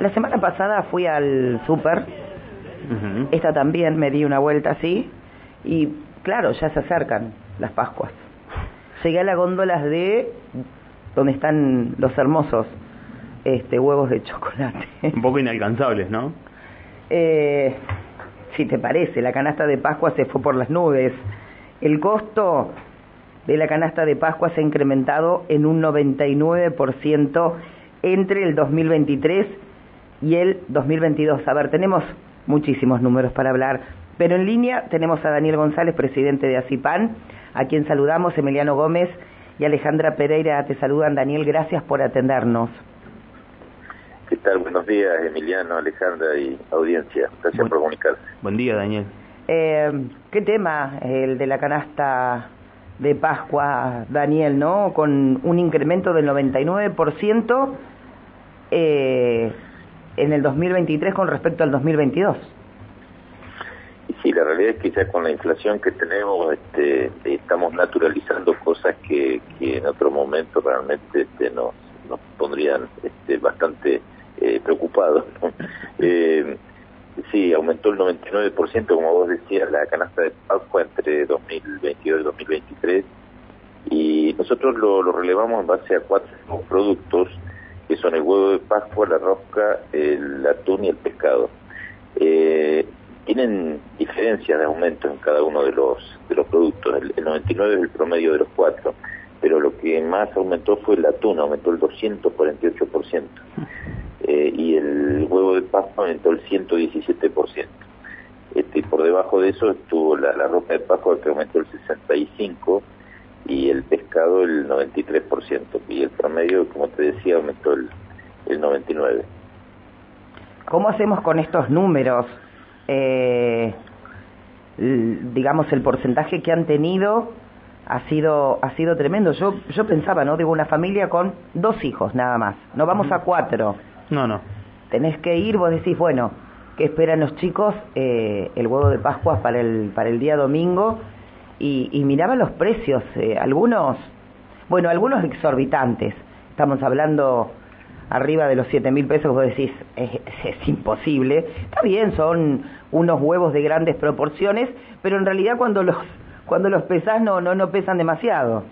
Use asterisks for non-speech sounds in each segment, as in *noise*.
La semana pasada fui al súper, esta también me di una vuelta así, y claro, ya se acercan las Pascuas. Llegué a las góndolas de donde están los hermosos este, huevos de chocolate. Un poco inalcanzables, ¿no? Eh, si te parece, la canasta de Pascua se fue por las nubes. El costo de la canasta de Pascua se ha incrementado en un 99% entre el 2023 y el 2022. A ver, tenemos muchísimos números para hablar, pero en línea tenemos a Daniel González, presidente de ACIPAN, a quien saludamos, Emiliano Gómez y Alejandra Pereira te saludan. Daniel, gracias por atendernos. ¿Qué tal? Buenos días, Emiliano, Alejandra y audiencia. Gracias por comunicarse. Buen día, Daniel. Eh, ¿Qué tema el de la canasta de Pascua, Daniel, no? Con un incremento del 99% eh, en el 2023 con respecto al 2022. Y sí, la realidad es que ya con la inflación que tenemos este, estamos naturalizando cosas que, en otro momento realmente este, nos, nos pondrían este, bastante eh, preocupados. *laughs* eh, sí, aumentó el 99%, como vos decías, la canasta de Pascua entre 2022 y 2023. Y nosotros lo, relevamos en base a cuatro productos, que son el huevo de Pascua, la rosca, el atún y el pescado. Eh, tienen diferencias de aumento en cada uno de los de los productos. El, el 99 es el promedio de los cuatro, pero lo que más aumentó fue el atún, aumentó el 248%. Eh, y el huevo de Pascua aumentó el 117%. Este, por debajo de eso estuvo la, la ropa de Pascua que aumentó el 65% y el pescado el 93%. Y el promedio, como te decía, aumentó el, el 99%. ¿Cómo hacemos con estos números? Eh, digamos, el porcentaje que han tenido ha sido ha sido tremendo. Yo yo pensaba, ¿no? Digo, una familia con dos hijos nada más. No vamos a cuatro. No, no. Tenés que ir, vos decís, bueno, ¿qué esperan los chicos? Eh, el huevo de Pascua para el, para el día domingo. Y, y miraba los precios, eh, algunos, bueno, algunos exorbitantes. Estamos hablando arriba de los siete mil pesos, vos decís, es, es, imposible. Está bien, son unos huevos de grandes proporciones, pero en realidad cuando los cuando los pesás no no no pesan demasiado.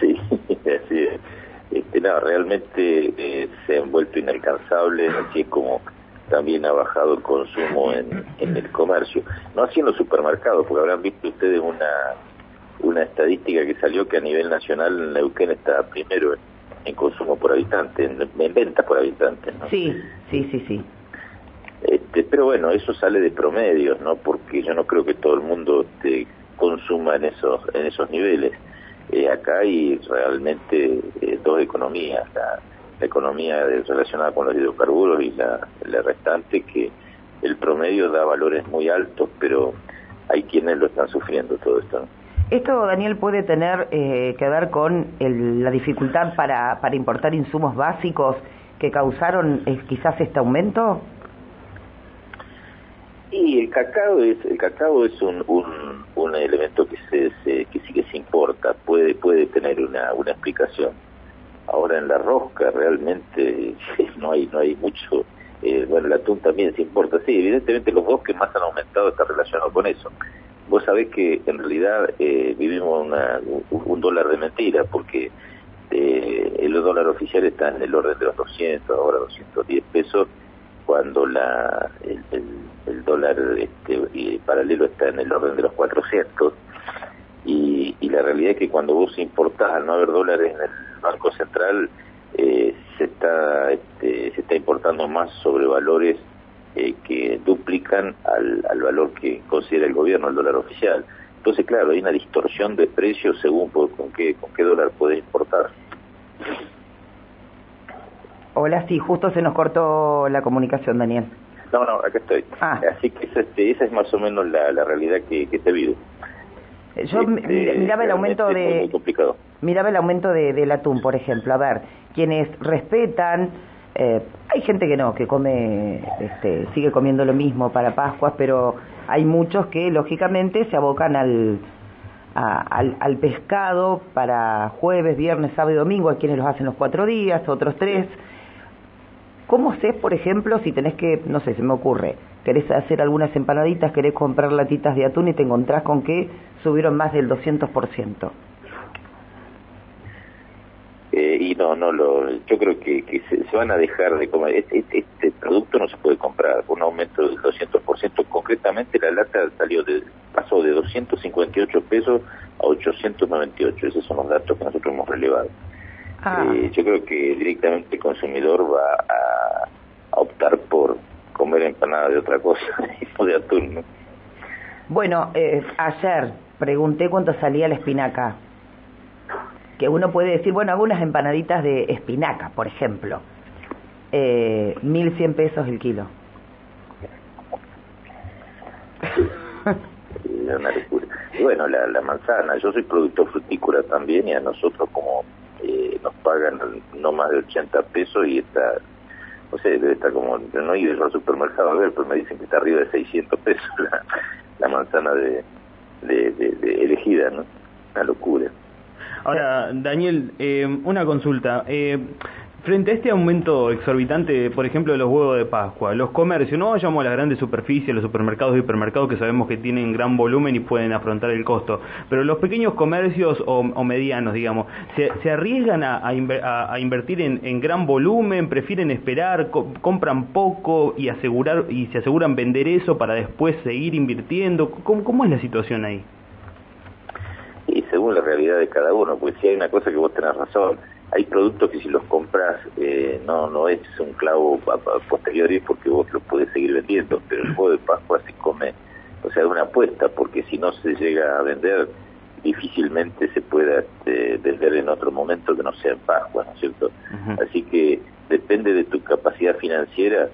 Sí, *laughs* es. Este, no, realmente eh, se han vuelto inalcanzables, así es como también ha bajado el consumo en, en el comercio. No así en los supermercados, porque habrán visto ustedes una una estadística que salió que a nivel nacional Neuquén está primero en, consumo por habitante, en, en ventas por habitante. ¿no? Sí, sí, sí, sí. Este, pero bueno, eso sale de promedios, ¿no? Porque yo no creo que todo el mundo este, consuma en esos en esos niveles. Eh, acá hay realmente eh, dos economías, la, economía relacionada con los hidrocarburos y la, la, restante, que el promedio da valores muy altos, pero hay quienes lo están sufriendo todo esto. ¿Esto, Daniel, puede tener eh, que ver con el, la dificultad para, para importar insumos básicos que causaron eh, quizás este aumento? Y el cacao es el cacao es un, un, un elemento que se, se, que sí que se importa puede puede tener una, una explicación ahora en la rosca realmente *laughs* no hay no hay mucho eh, bueno el atún también se importa. Sí evidentemente los dos que más han aumentado está relacionado con eso. Vos sabés que en realidad eh, vivimos una, un, dólar de mentira porque eh, el dólar oficial está en el orden de los 200 ahora 210 pesos cuando la el, el, el dólar este, paralelo está en el orden de los 400 y, y, la realidad es que cuando vos importás al no haber dólares en el Banco Central eh, se está este, se está importando más sobre valores eh, que duplican al, al valor que considera el gobierno el dólar oficial entonces claro hay una distorsión de precios según por, con qué con qué dólar puedes importar Hola, sí, justo se nos cortó la comunicación, Daniel. No, no, acá estoy. Ah. Así que esa, este, esa es más o menos la, la realidad que, que se vive. Yo este, miraba el aumento de... Miraba el aumento de, del atún, por ejemplo. A ver, quienes respetan... Eh, hay gente que no, que come, este, sigue comiendo lo mismo para Pascuas, pero hay muchos que lógicamente se abocan al, a, al, al, pescado para jueves, viernes, sábado y domingo. Hay quienes los hacen los cuatro días, otros tres ¿Cómo sé, por ejemplo, si tenés que, no sé, se me ocurre, querés hacer algunas empanaditas, querés comprar latitas de atún y te encontrás con que subieron más del 200%? Eh, y no, no lo, yo creo que, que se, van a dejar de comer. Este, este, este, producto no se puede comprar con un aumento del 200%. Concretamente la lata salió de, pasó de 258 pesos a 898. Esos son los datos que nosotros hemos relevado. Ah. Eh, yo creo que directamente el consumidor va a, optar por comer empanada de otra cosa *laughs* no de atún. ¿no? Bueno, eh, ayer pregunté cuánto salía la espinaca que uno puede decir, bueno, hago unas empanaditas de espinaca, por ejemplo. Eh, 1.100 pesos el kilo. *laughs* una locura. Y bueno, la, la manzana, yo soy productor frutícola también y a nosotros como eh, nos pagan no más de 80 pesos y está, no sé, debe estar como, no he ido al supermercado a ver, pero me dicen que está arriba de 600 pesos la, la manzana de, de, de elegida, ¿no? Una locura. Ahora, Daniel, eh, una consulta. Eh, frente a este aumento exorbitante, por ejemplo, de los huevos de Pascua, los comercios, no vayamos a las grandes superficies, los supermercados y hipermercados que sabemos que tienen gran volumen y pueden afrontar el costo, pero los pequeños comercios o, medianos, digamos, ¿se, arriesgan a, invertir en, gran volumen, prefieren esperar, compran poco y, asegurar, y se aseguran vender eso para después seguir invirtiendo? cómo es la situación ahí? y según la realidad de cada uno, pues si hay una cosa que vos tenés razón, hay productos que si los compras eh, no no es un clavo a, posteriori porque vos lo podés seguir vendiendo, pero el juego de Pascua se come, o sea, es una apuesta, porque si no se llega a vender, difícilmente se pueda este, vender en otro momento que no sea en Pascua, ¿no es cierto? Así que depende de tu capacidad financiera,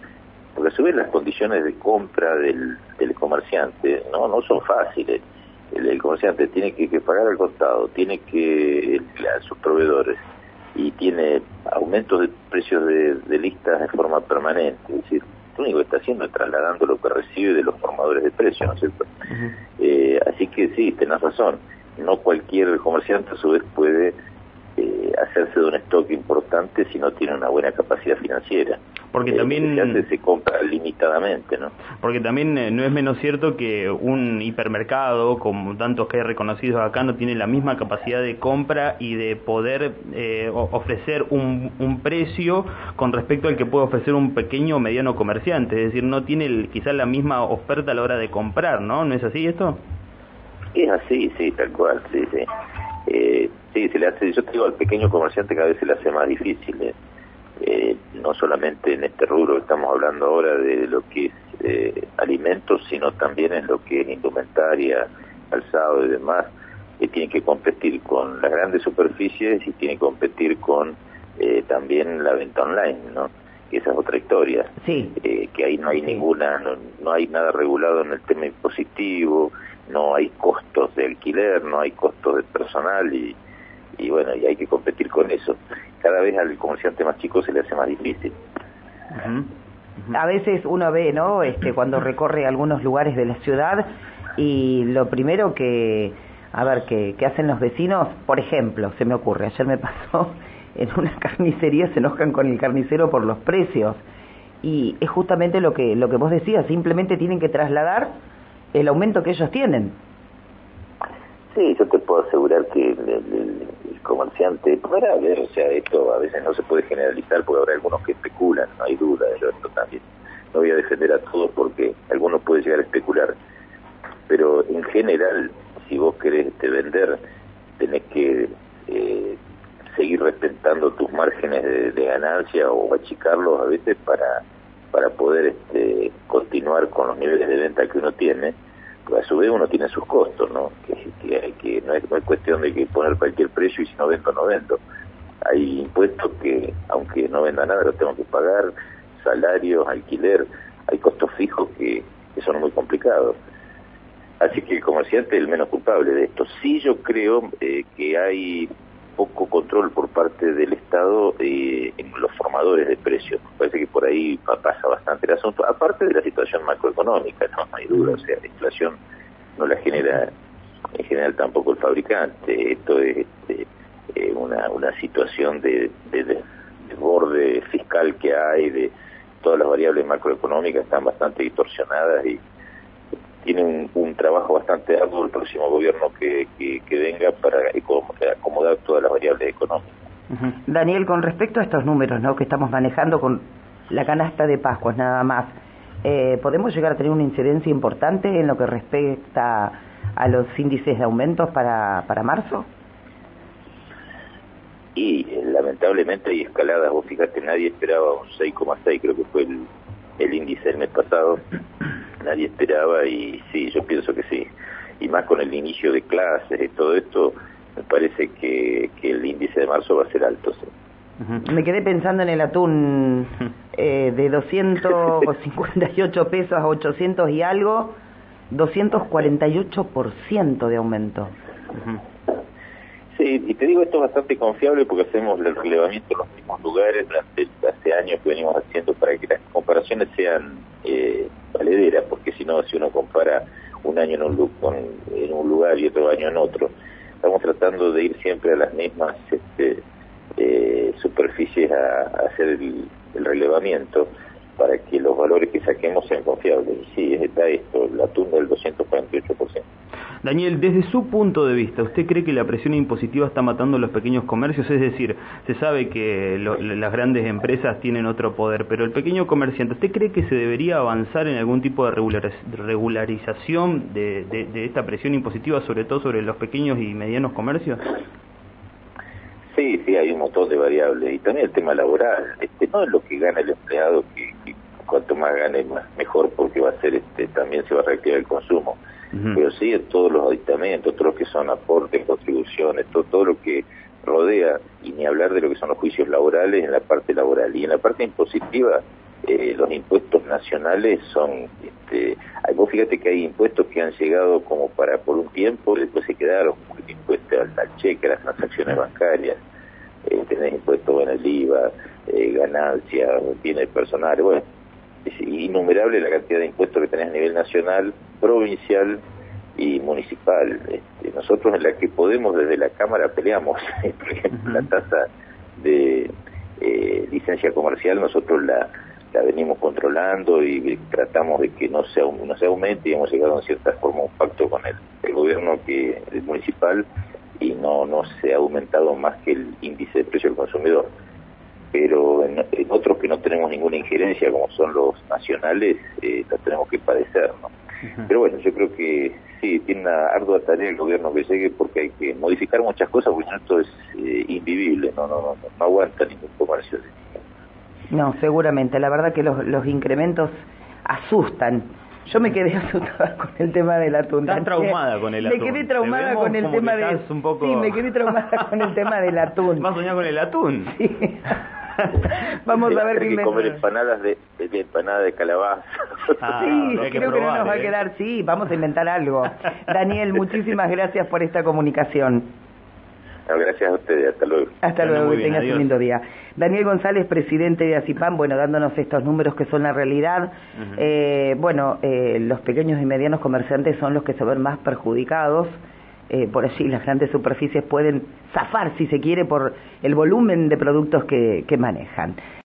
porque a su vez las condiciones de compra del, del comerciante no no son fáciles el, comerciante tiene que, pagar al costado, tiene que a sus proveedores y tiene aumentos de precios de, listas de forma permanente. Es decir, lo único que está haciendo es trasladando lo que recibe de los formadores de precios, ¿no es cierto? Eh, así que sí, tenés razón. No cualquier comerciante a su vez puede eh, hacerse de un stock importante si no tiene una buena capacidad financiera. Porque eh, también se compra limitadamente, ¿no? Porque también eh, no es menos cierto que un hipermercado, como tantos que hay reconocidos acá, no tiene la misma capacidad de compra y de poder ofrecer un, un, precio con respecto al que puede ofrecer un pequeño o mediano comerciante. Es decir, no tiene quizás la misma oferta a la hora de comprar, ¿no? ¿No es así esto? Es así, sí, tal cual, sí, sí. Eh, sí, se le hace, yo te digo, al pequeño comerciante cada vez se le hace más difícil, eh, eh, no solamente en este rubro que estamos hablando ahora de lo que es eh, alimentos, sino también en lo que es indumentaria, calzado y demás, que tiene que competir con las grandes superficies y tiene que competir con también la venta online, ¿no? que esa es otra historia, sí. que ahí no hay ninguna, no, no, hay nada regulado en el tema impositivo, no hay costos de alquiler, no hay costos de personal y, y bueno, y hay que competir con eso. Cada vez al comerciante más chico se le hace más difícil. A veces uno ve, ¿no? Este, cuando recorre algunos lugares de la ciudad y lo primero que, a ver, que, que hacen los vecinos, por ejemplo, se me ocurre, ayer me pasó *laughs* en una carnicería se enojan con el carnicero por los precios y es justamente lo que lo que vos decías, simplemente tienen que trasladar el aumento que ellos tienen. Sí, yo te puedo asegurar que el, comerciante podrá ver, o sea, esto a veces no se puede generalizar porque habrá algunos que especulan, no hay duda, yo esto también. No voy a defender a todos porque algunos pueden llegar a especular, pero en general, si vos querés este, vender, tenés que eh, seguir respetando tus márgenes de, ganancia o achicarlos a veces para para poder este, continuar con los niveles de venta que uno tiene, a su vez uno tiene sus costos, ¿no? Que, hay que no, es, cuestión de que poner cualquier precio y si no vendo, no vendo. Hay impuestos que, aunque no venda nada, los tengo que pagar, salarios, alquiler, hay costos fijos que, son muy complicados. Así que el comerciante es el menos culpable de esto. Sí yo creo eh, que hay poco control por parte del Estado eh, en los formadores de precios. Parece que por ahí pasa bastante el asunto, aparte de la situación macroeconómica, no, hay duda, o sea, la inflación no la genera en general tampoco el fabricante, esto es este, eh, una, una situación de, de, borde fiscal que hay, de, todas las variables macroeconómicas están bastante distorsionadas y tiene un, trabajo bastante arduo el próximo gobierno que, que, venga para acomodar todas las variables económicas. Daniel, con respecto a estos números ¿no? que estamos manejando con la canasta de Pascuas nada más, eh, ¿podemos llegar a tener una incidencia importante en lo que respecta a los índices de aumentos para, para marzo? Y eh, lamentablemente hay escaladas, vos fíjate, nadie esperaba un 6,6, creo que fue el, el índice del mes pasado, nadie esperaba y sí, yo pienso que sí. Y más con el inicio de clases y todo esto, me parece que, que el índice de marzo va a ser alto. Sí. Me quedé pensando en el atún *laughs* eh, de 258 pesos a 800 y algo, 248% de aumento. Sí, y te digo, esto es bastante confiable porque hacemos el relevamiento en los mismos lugares durante hace años que venimos haciendo para que las comparaciones sean eh, valederas, porque si no, si uno compara un año en un, en un lugar y otro año en otro, estamos tratando de ir siempre a las mismas este, eh, superficies a, hacer el, relevamiento para que los valores que saquemos sean confiables. Sí, está esto, el atún del 248%. Daniel, desde su punto de vista, ¿usted cree que la presión impositiva está matando a los pequeños comercios? Es decir, se sabe que las grandes empresas tienen otro poder, pero el pequeño comerciante, ¿usted cree que se debería avanzar en algún tipo de regularización de esta presión impositiva, sobre todo sobre los pequeños y medianos comercios? Sí, sí, hay un montón de variables. Y también el tema laboral. Este, no es lo que gana el empleado, que, cuanto más gane, más, mejor, porque va a ser, este, también se va a reactivar el consumo. Pero sí, en todos los aditamentos, todos los que son aportes, contribuciones, todo, todo lo que rodea, y ni hablar de lo que son los juicios laborales en la parte laboral. Y en la parte impositiva, eh, los impuestos nacionales son, este, vos fíjate que hay impuestos que han llegado como para por un tiempo y después se quedaron, como el impuesto al, cheque, a las transacciones bancarias, eh, tenés impuestos en el IVA, eh, ganancias, bienes personales, bueno, es innumerable la cantidad de impuestos que tenés a nivel nacional, provincial y municipal. Este, nosotros en la que podemos desde la Cámara peleamos, *laughs* por ejemplo, la tasa de eh, licencia comercial, nosotros la la venimos controlando y tratamos de que no se, no se aumente y hemos llegado en cierta forma a un pacto con el, gobierno que el municipal y no, no se ha aumentado más que el índice de precio del consumidor. Pero en, otros que no tenemos ninguna injerencia, como son los nacionales, eh, tenemos que padecer. ¿no? Pero bueno, yo creo que sí, tiene una ardua tarea el gobierno que llegue porque hay que modificar muchas cosas, porque esto es eh, invivible, no, no, no, no aguanta ningún comercio. No, seguramente. La verdad que los, los incrementos asustan. Yo me quedé *laughs* asustada con el tema del atún. Estás traumada con el atún. Me quedé traumada con el tema del... Sí, me quedé traumada *laughs* con el tema del atún. ¿Vas a soñar con el atún? Sí. *laughs* Vamos a ver qué que comer empanadas de, de, empanada de calabaza. Ah, sí, creo que no nos va a ¿eh? quedar. Sí, vamos a inventar algo. Daniel, muchísimas gracias por esta comunicación gracias a ustedes, hasta luego. Hasta luego, que tengas un lindo día. Daniel González, presidente de ACIPAM, bueno, dándonos estos números que son la realidad. eh, bueno, eh, los pequeños y medianos comerciantes son los que se ven más perjudicados. Eh, por allí las grandes superficies pueden zafar, si se quiere, por el volumen de productos que, que manejan.